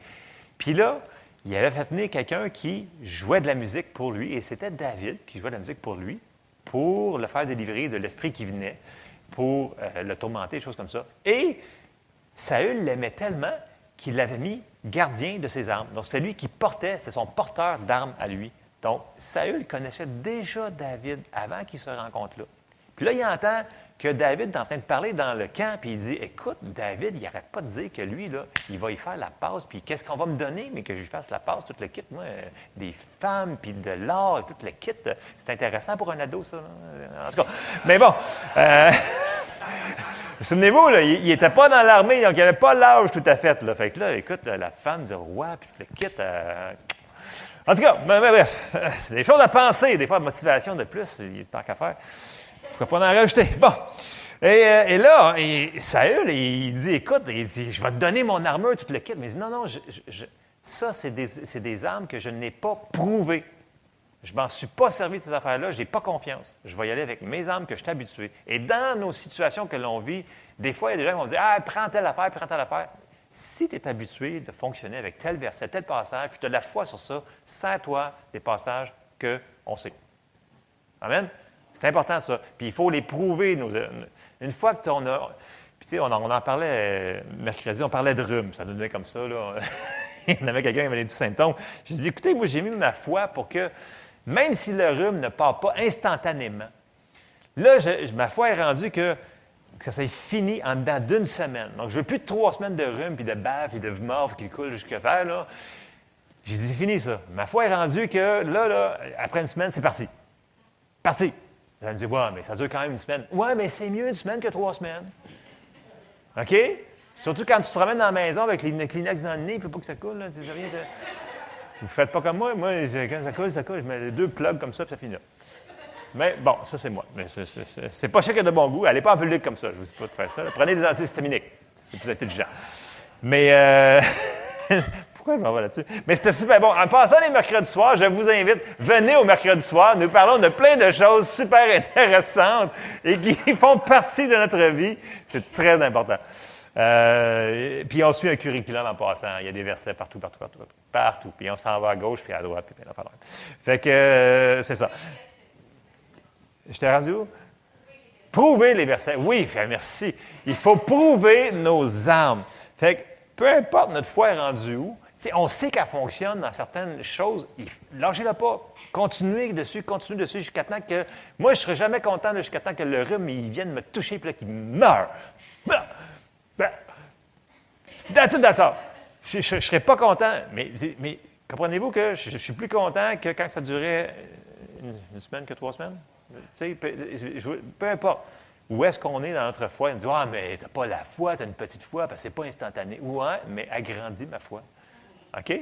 Puis là, il avait fait venir quelqu'un qui jouait de la musique pour lui, et c'était David qui jouait de la musique pour lui, pour le faire délivrer de l'esprit qui venait, pour euh, le tourmenter, des choses comme ça. Et Saül l'aimait tellement qu'il l'avait mis gardien de ses armes. Donc, c'est lui qui portait, c'est son porteur d'armes à lui. Donc, Saül connaissait déjà David avant qu'il se rencontre là. Puis là, il entend que David est en train de parler dans le camp, puis il dit Écoute, David, il n'arrête pas de dire que lui, là, il va y faire la passe, puis qu'est-ce qu'on va me donner, mais que je lui fasse la passe, tout le kit, moi, euh, des femmes, puis de l'or, tout le kit. C'est intéressant pour un ado, ça. En tout cas, mais bon. Euh, Souvenez-vous, il n'était pas dans l'armée, donc il n'avait pas l'âge tout à fait. Fait que là, écoute, la femme dit roi, puis le quitte. Euh, en tout cas, ben, ben, bref, c'est des choses à penser, des fois, motivation de plus, il a tant qu'à faire. Il ne faut pas en rajouter? Bon. Et, euh, là, Saül, il dit Écoute, il dit, je vais te donner mon armure, tout le kit. Mais il dit Non, non, ça, c'est des armes que je n'ai pas prouvées. Je m'en suis pas servi de ces affaires-là, je n'ai pas confiance. Je vais y aller avec mes armes que je suis habitué. Et dans nos situations que l'on vit, des fois, il y a des gens qui vont dire Ah, prends telle affaire, prends telle affaire. Si tu es habitué de fonctionner avec tel verset, tel passage, puis tu as de la foi sur ça, sans toi des passages qu'on sait. Amen? C'est important, ça. Puis il faut les prouver. une fois que tu en as. Puis tu sais, on, en parlait euh, mercredi, on parlait de rhume. Ça donnait comme ça, là. il y en avait quelqu'un qui avait des petits symptômes. Je dis écoutez, moi, j'ai mis ma foi pour que même si le rhume ne part pas instantanément. Là, ma foi est rendue que, ça s'est fini en dedans d'une semaine. Donc, je veux plus de trois semaines de rhume, puis de bave, puis de mort qui coule jusqu'à terre. Là. J'ai dit, c'est fini ça. Ma foi est rendue que là, là, après une semaine, c'est parti. Parti. Elle me dit, ouais, mais ça dure quand même une semaine. Ouais, mais c'est mieux une semaine que trois semaines. OK? Surtout quand tu te promènes dans la maison avec les Kleenex dans le nez, il ne faut pas que ça coule. Là. Vous ne faites pas comme moi. Moi, quand ça coule, ça coule. Je mets deux plugs comme ça, puis ça finit là. Mais bon, ça, c'est moi. Mais c'est pas cher de bon goût. Allez pas en public comme ça. Je ne vous dis pas de faire ça. Prenez des antihistaminiques. C'est plus intelligent. Mais euh, pourquoi je m'en vais là-dessus? Mais c'était super bon. En passant les mercredis soirs, je vous invite, venez au mercredi soir. Nous parlons de plein de choses super intéressantes et qui font partie de notre vie. C'est très important. Euh, puis on suit un curriculum en passant. Il y a des versets partout, partout, partout, partout. Puis on s'en va à gauche, puis à droite, puis plein Fait que euh, c'est ça. Je t'ai rendu où? Prouver les versets. Oui, merci. Il faut prouver nos armes. Fait que peu importe notre foi est rendue où, on sait qu'elle fonctionne dans certaines choses. Lâchez-la pas. Continuez dessus, continuez dessus jusqu'à temps que. Moi, je ne serai jamais content jusqu'à temps que le rhume vienne me toucher et qu'il meure. Ben, that's it, that's. Je ne serais pas content. Mais, comprenez-vous que je, suis plus content que quand ça durait une semaine que trois semaines? peu, importe. Où est-ce qu'on est dans notre foi? On dit Ah, mais tu n'as pas la foi, tu as une petite foi, parce que ce n'est pas instantané. Ouais, mais agrandis ma foi. OK?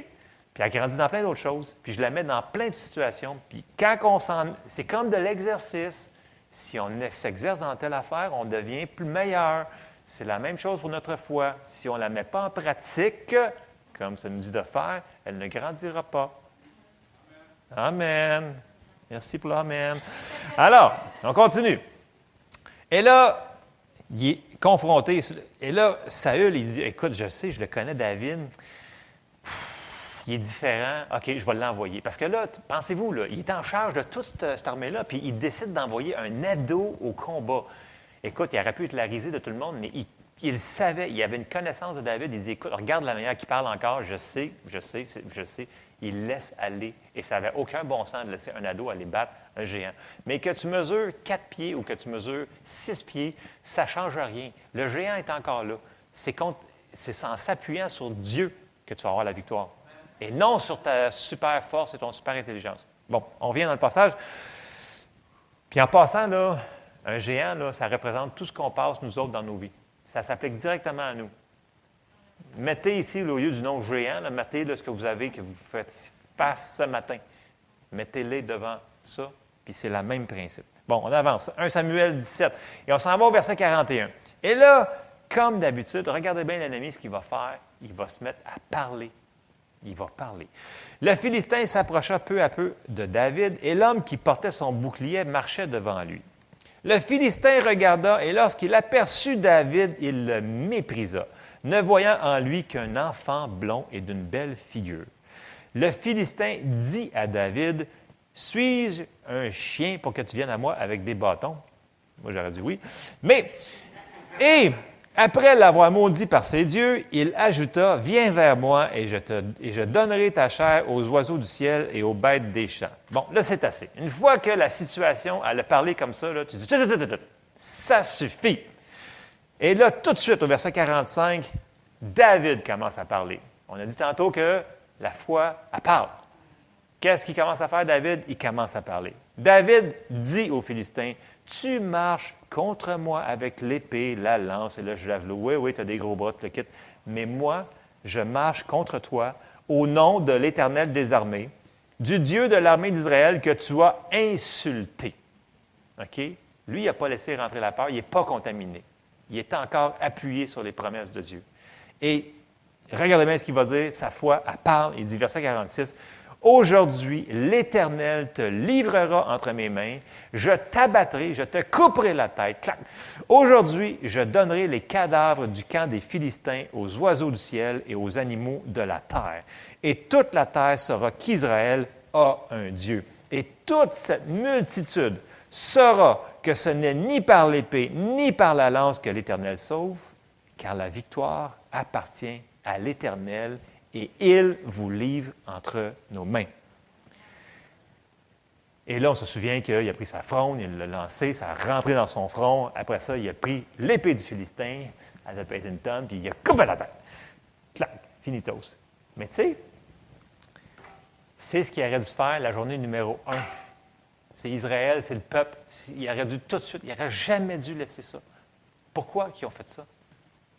Puis agrandis dans plein d'autres choses. Puis je la mets dans plein de situations. Puis quand on s'en. C'est comme de l'exercice. Si on s'exerce dans telle affaire, on devient plus meilleur. C'est la même chose pour notre foi. Si on ne la met pas en pratique, comme ça nous dit de faire, elle ne grandira pas. Amen. Merci pour l'amen. Alors, on continue. Et là, il est confronté. Et là, Saül, il dit Écoute, je sais, je le connais, David. il est différent. OK, je vais l'envoyer. Parce que là, pensez-vous, il est en charge de toute cette, armée-là, puis il décide d'envoyer un ado au combat. Écoute, il aurait pu être la risée de tout le monde, mais il, savait, il avait une connaissance de David. Il dit Écoute, regarde la manière qu'il parle encore, je sais, je sais, je sais il laisse aller. Et ça n'avait aucun bon sens de laisser un ado aller battre un géant. Mais que tu mesures quatre pieds ou que tu mesures six pieds, ça ne change rien. Le géant est encore là. C'est, c'est en s'appuyant sur Dieu que tu vas avoir la victoire. Et non sur ta super force et ton super intelligence. Bon, on revient dans le passage. Puis en passant, là, un géant, ça représente tout ce qu'on passe, nous autres, dans nos vies. Ça s'applique directement à nous. Mettez ici, au lieu du nom géant, mettez ce que vous avez, que vous faites face ce matin. Mettez-les devant ça, puis c'est le même principe. Bon, on avance. 1 Samuel 17. Et on s'en va au verset 41. Et là, comme d'habitude, regardez bien l'ennemi, ce qu'il va faire. Il va se mettre à parler. Il va parler. Le Philistin s'approcha peu à peu de David, et l'homme qui portait son bouclier marchait devant lui. Le Philistin regarda, et lorsqu'il aperçut David, il le méprisa ne voyant en lui qu'un enfant blond et d'une belle figure. Le Philistin dit à David, Suis-je un chien pour que tu viennes à moi avec des bâtons? Moi, j'aurais dit oui. Mais, et après l'avoir maudit par ses dieux, il ajouta, Viens vers moi et je, te, donnerai ta chair aux oiseaux du ciel et aux bêtes des champs. Bon, là, c'est assez. Une fois que la situation, elle a parlé comme ça, là, tu dis, ça suffit. Et là, tout de suite, au verset 45, David commence à parler. On a dit tantôt que la foi, elle parle. Qu'est-ce qu'il commence à faire, David? Il commence à parler. David dit aux Philistins, tu marches contre moi avec l'épée, la lance et le javelot. Oui, oui, tu as des gros bras, tu le quittes. Mais moi, je marche contre toi au nom de l'Éternel des armées, du Dieu de l'armée d'Israël que tu as insulté. OK? Lui, il n'a pas laissé rentrer la peur, il n'est pas contaminé il est encore appuyé sur les promesses de Dieu. Et regardez bien ce qu'il va dire, sa foi, elle parle, il dit, verset 46, Aujourd'hui, l'Éternel te livrera entre mes mains, je t'abattrai, je te couperai la tête. Aujourd'hui, je donnerai les cadavres du camp des Philistins aux oiseaux du ciel et aux animaux de la terre. Et toute la terre saura qu'Israël a un Dieu. Et toute cette multitude saura que ce n'est ni par l'épée ni par la lance que l'Éternel sauve, car la victoire appartient à l'Éternel et il vous livre entre nos mains. Et là, on se souvient qu'il a pris sa fronde, il l'a lancé, ça a rentré dans son front. Après ça, il a pris l'épée du Philistin, elle a pesé tonne, puis il a coupé la tête. Clac, finitos. Mais tu sais, C'est ce qu'il aurait dû faire la journée numéro un. C'est Israël, c'est le peuple. Il aurait dû tout de suite, il n'aurait jamais dû laisser ça. Pourquoi ils ont fait ça?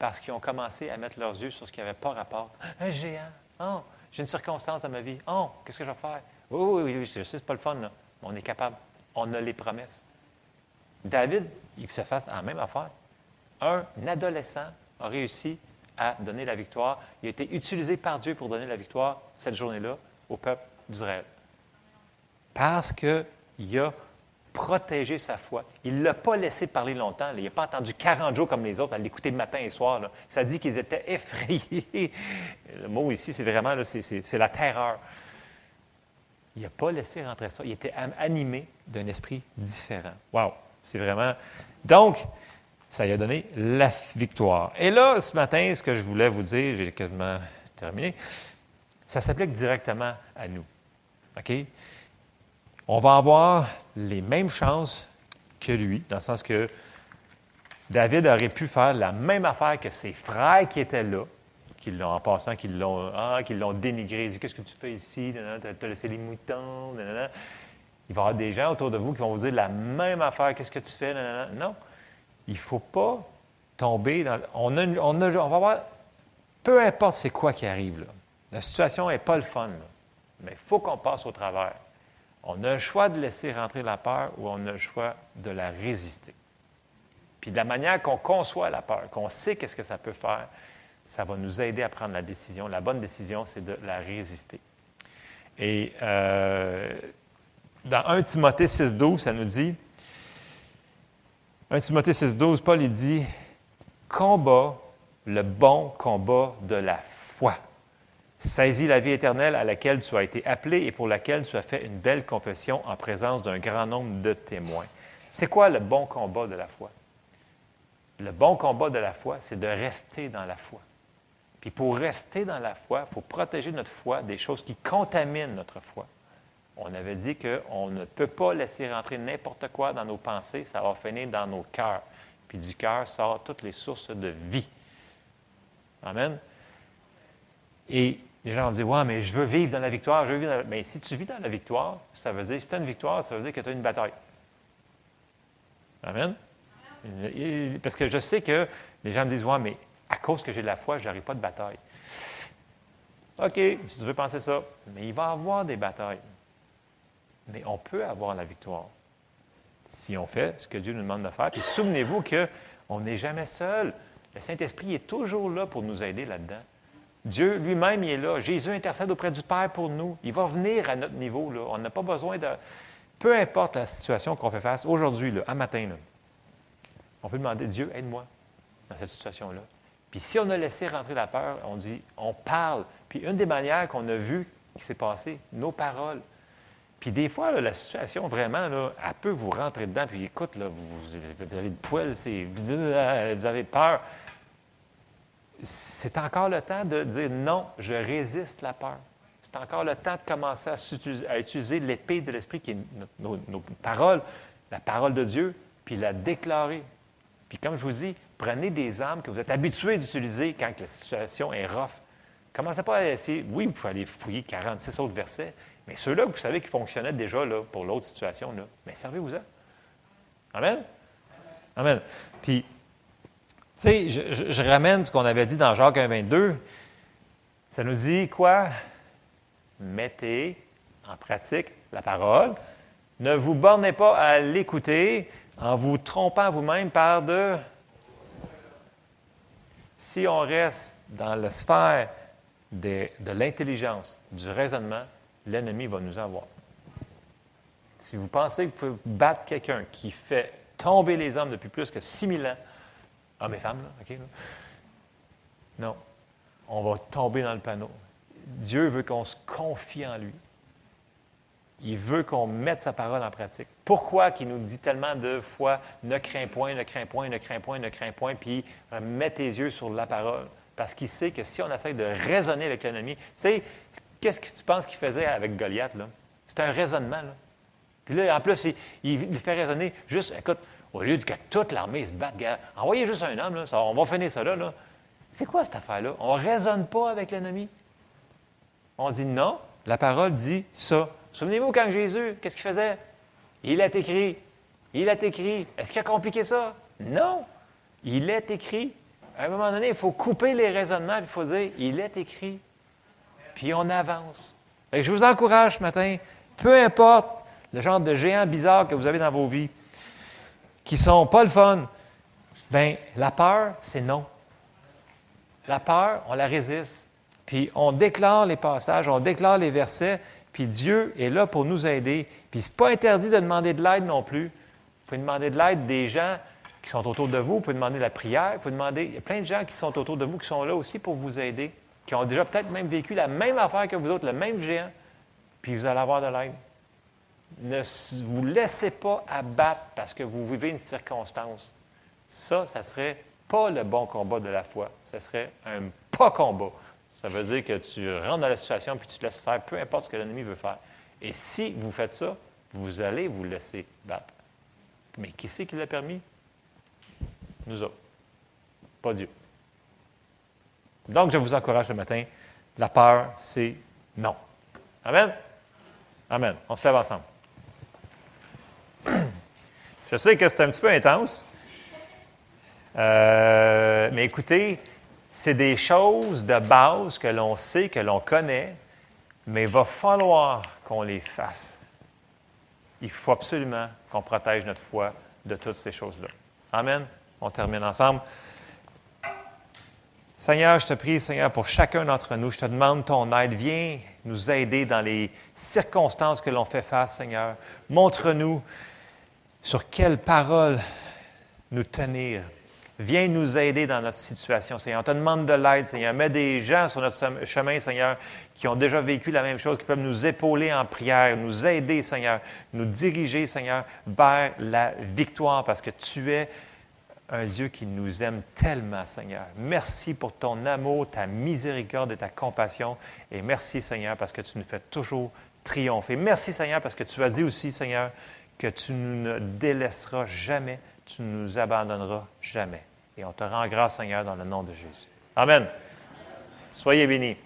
Parce qu'ils ont commencé à mettre leurs yeux sur ce qui n'avait pas rapport. Un géant. Oh, j'ai une circonstance dans ma vie. Oh, qu'est-ce que je vais faire? Oui, oui, oui, je sais, c'est pas le fun, là. on est capable. On a les promesses. David, il se fasse la même affaire. Un adolescent a réussi à donner la victoire. Il a été utilisé par Dieu pour donner la victoire cette journée-là au peuple d'Israël. Parce qu'il a protégé sa foi. Il ne l'a pas laissé parler longtemps. Il n'a pas attendu 40 jours comme les autres à l'écouter matin et soir. Ça dit qu'ils étaient effrayés. Le mot ici, c'est vraiment c'est la terreur. Il n'a pas laissé rentrer ça. Il était animé d'un esprit différent. Wow! C'est vraiment. Donc, ça lui a donné la victoire. Et là, ce matin, ce que je voulais vous dire, j'ai quasiment terminé, ça s'applique directement à nous. OK? On va avoir les mêmes chances que lui, dans le sens que David aurait pu faire la même affaire que ses frères qui étaient là, qui l'ont, en passant, qui l'ont, ah, dénigré. Qu'est-ce que tu fais ici? Tu as laissé les moutons. Il va y avoir des gens autour de vous qui vont vous dire la même affaire. Qu'est-ce que tu fais? Non. Il ne faut pas tomber dans. On, on, va voir. Peu importe c'est quoi qui arrive, la situation n'est pas le fun, mais il faut qu'on passe au travers. On a le choix de laisser rentrer la peur ou on a le choix de la résister. Puis de la manière qu'on conçoit la peur, qu'on sait qu'est-ce que ça peut faire, ça va nous aider à prendre la décision. La bonne décision, c'est de la résister. Et euh, dans 1 Timothée 6.12, ça nous dit, 1 Timothée 6.12, Paul il dit, combat le bon combat de la foi. Saisis la vie éternelle à laquelle tu as été appelé et pour laquelle tu as fait une belle confession en présence d'un grand nombre de témoins. C'est quoi le bon combat de la foi? Le bon combat de la foi, c'est de rester dans la foi. Puis pour rester dans la foi, il faut protéger notre foi des choses qui contaminent notre foi. On avait dit qu'on ne peut pas laisser rentrer n'importe quoi dans nos pensées, ça va finir dans nos cœurs. Puis du cœur sortent toutes les sources de vie. Amen. Et les gens vont dire Ouais, mais je veux vivre dans la victoire, je veux vivre dans Mais si tu vis dans la victoire, ça veut dire, si tu as une victoire, ça veut dire que tu as une bataille. Amen? Parce que je sais que les gens me disent Ouais, mais à cause que j'ai de la foi, je n'aurai pas de bataille. OK, si tu veux penser ça, mais il va y avoir des batailles. Mais on peut avoir la victoire si on fait ce que Dieu nous demande de faire. Puis souvenez-vous qu'on n'est jamais seul. Le Saint-Esprit est toujours là pour nous aider là-dedans. Dieu lui-même, il est là. Jésus intercède auprès du Père pour nous. Il va venir à notre niveau. Là. On n'a pas besoin de... Peu importe la situation qu'on fait face, aujourd'hui, à matin, on peut demander, Dieu, aide-moi dans cette situation-là. Puis si on a laissé rentrer la peur, on dit, on parle. Puis une des manières qu'on a vues qui s'est passée, nos paroles. Puis des fois, la situation, vraiment, là, elle peut vous rentrer dedans, puis écoute, là, vous, avez le poil, vous avez peur. C'est encore le temps de dire non, je résiste la peur. C'est encore le temps de commencer à, utiliser l'épée de l'Esprit, qui est nos, paroles, la parole de Dieu, puis la déclarer. Puis comme je vous dis, prenez des armes que vous êtes habitués d'utiliser quand la situation est rough. Commencez pas à essayer. Oui, vous pouvez aller fouiller 46 autres versets, mais ceux-là, vous savez qu'ils fonctionnaient déjà là, pour l'autre situation, là, mais servez-vous-en. Amen? Amen. Puis, je, ramène ce qu'on avait dit dans Jacques 1, 22. Ça nous dit quoi? Mettez en pratique la parole. Ne vous bornez pas à l'écouter en vous trompant vous-même par de... Si on reste dans la sphère de l'intelligence, du raisonnement, l'ennemi va nous avoir. Si vous pensez que vous pouvez battre quelqu'un qui fait tomber les hommes depuis plus que 6000 ans, hommes et femmes, là, OK? Non. On va tomber dans le panneau. Dieu veut qu'on se confie en lui. Il veut qu'on mette sa parole en pratique. Pourquoi qu'il nous dit tellement de fois ne crains point, ne crains point, ne crains point, ne crains point, puis euh, mets tes yeux sur la parole? Parce qu'il sait que si on essaie de raisonner avec l'ennemi, tu sais, Qu'est-ce que tu penses qu'il faisait avec Goliath? Là? C'était un raisonnement. Là. Puis là, en plus, il, il, fait raisonner juste, écoute, au lieu que toute l'armée se batte, envoyez juste un homme, là, on va finir ça là. C'est quoi cette affaire-là? On ne raisonne pas avec l'ennemi? On dit non, la parole dit ça. Souvenez-vous quand Jésus, qu'est-ce qu'il faisait? Il est écrit. Il est écrit. Est-ce qu'il a compliqué ça? Non. Il est écrit. À un moment donné, il faut couper les raisonnements, il faut dire, il est écrit. Puis on avance. je vous encourage ce matin, peu importe le genre de géants bizarres que vous avez dans vos vies, qui sont pas le fun, bien, la peur, c'est non. La peur, on la résiste. Puis on déclare les passages, on déclare les versets, puis Dieu est là pour nous aider. Puis ce n'est pas interdit de demander de l'aide non plus. Vous pouvez demander de l'aide des gens qui sont autour de vous, vous pouvez demander la prière, vous demander. Il y a plein de gens qui sont autour de vous qui sont là aussi pour vous aider, qui ont déjà peut-être même vécu la même affaire que vous autres, le même géant, puis vous allez avoir de l'aide. Ne vous laissez pas abattre parce que vous vivez une circonstance. Ça, ça serait pas le bon combat de la foi. Ça serait un pas combat. Ça veut dire que tu rentres dans la situation puis tu te laisses faire, peu importe ce que l'ennemi veut faire. Et si vous faites ça, vous allez vous laisser battre. Mais qui c'est qui l'a permis? Nous autres. Pas Dieu. Donc, je vous encourage ce matin. La peur, c'est non. Amen? Amen. On se lève ensemble. Je sais que c'est un petit peu intense. Euh, mais écoutez, c'est des choses de base que l'on sait, que l'on connaît, mais il va falloir qu'on les fasse. Il faut absolument qu'on protège notre foi de toutes ces choses-là. Amen. On termine ensemble. Seigneur, je te prie, Seigneur, pour chacun d'entre nous, je te demande ton aide. Viens nous aider dans les circonstances que l'on fait face, Seigneur. Montre-nous sur quelles paroles nous tenir. Viens nous aider dans notre situation, Seigneur. On te demande de l'aide, Seigneur. Mets des gens sur notre chemin, Seigneur, qui ont déjà vécu la même chose, qui peuvent nous épauler en prière, nous aider, Seigneur, nous diriger, Seigneur, vers la victoire, parce que tu es un Dieu qui nous aime tellement, Seigneur. Merci pour ton amour, ta miséricorde et ta compassion. Et merci, Seigneur, parce que tu nous fais toujours triompher. Merci, Seigneur, parce que tu as dit aussi, Seigneur, que tu ne nous délaisseras jamais, tu ne nous abandonneras jamais. Et on te rend grâce, Seigneur, dans le nom de Jésus. Amen. Soyez bénis.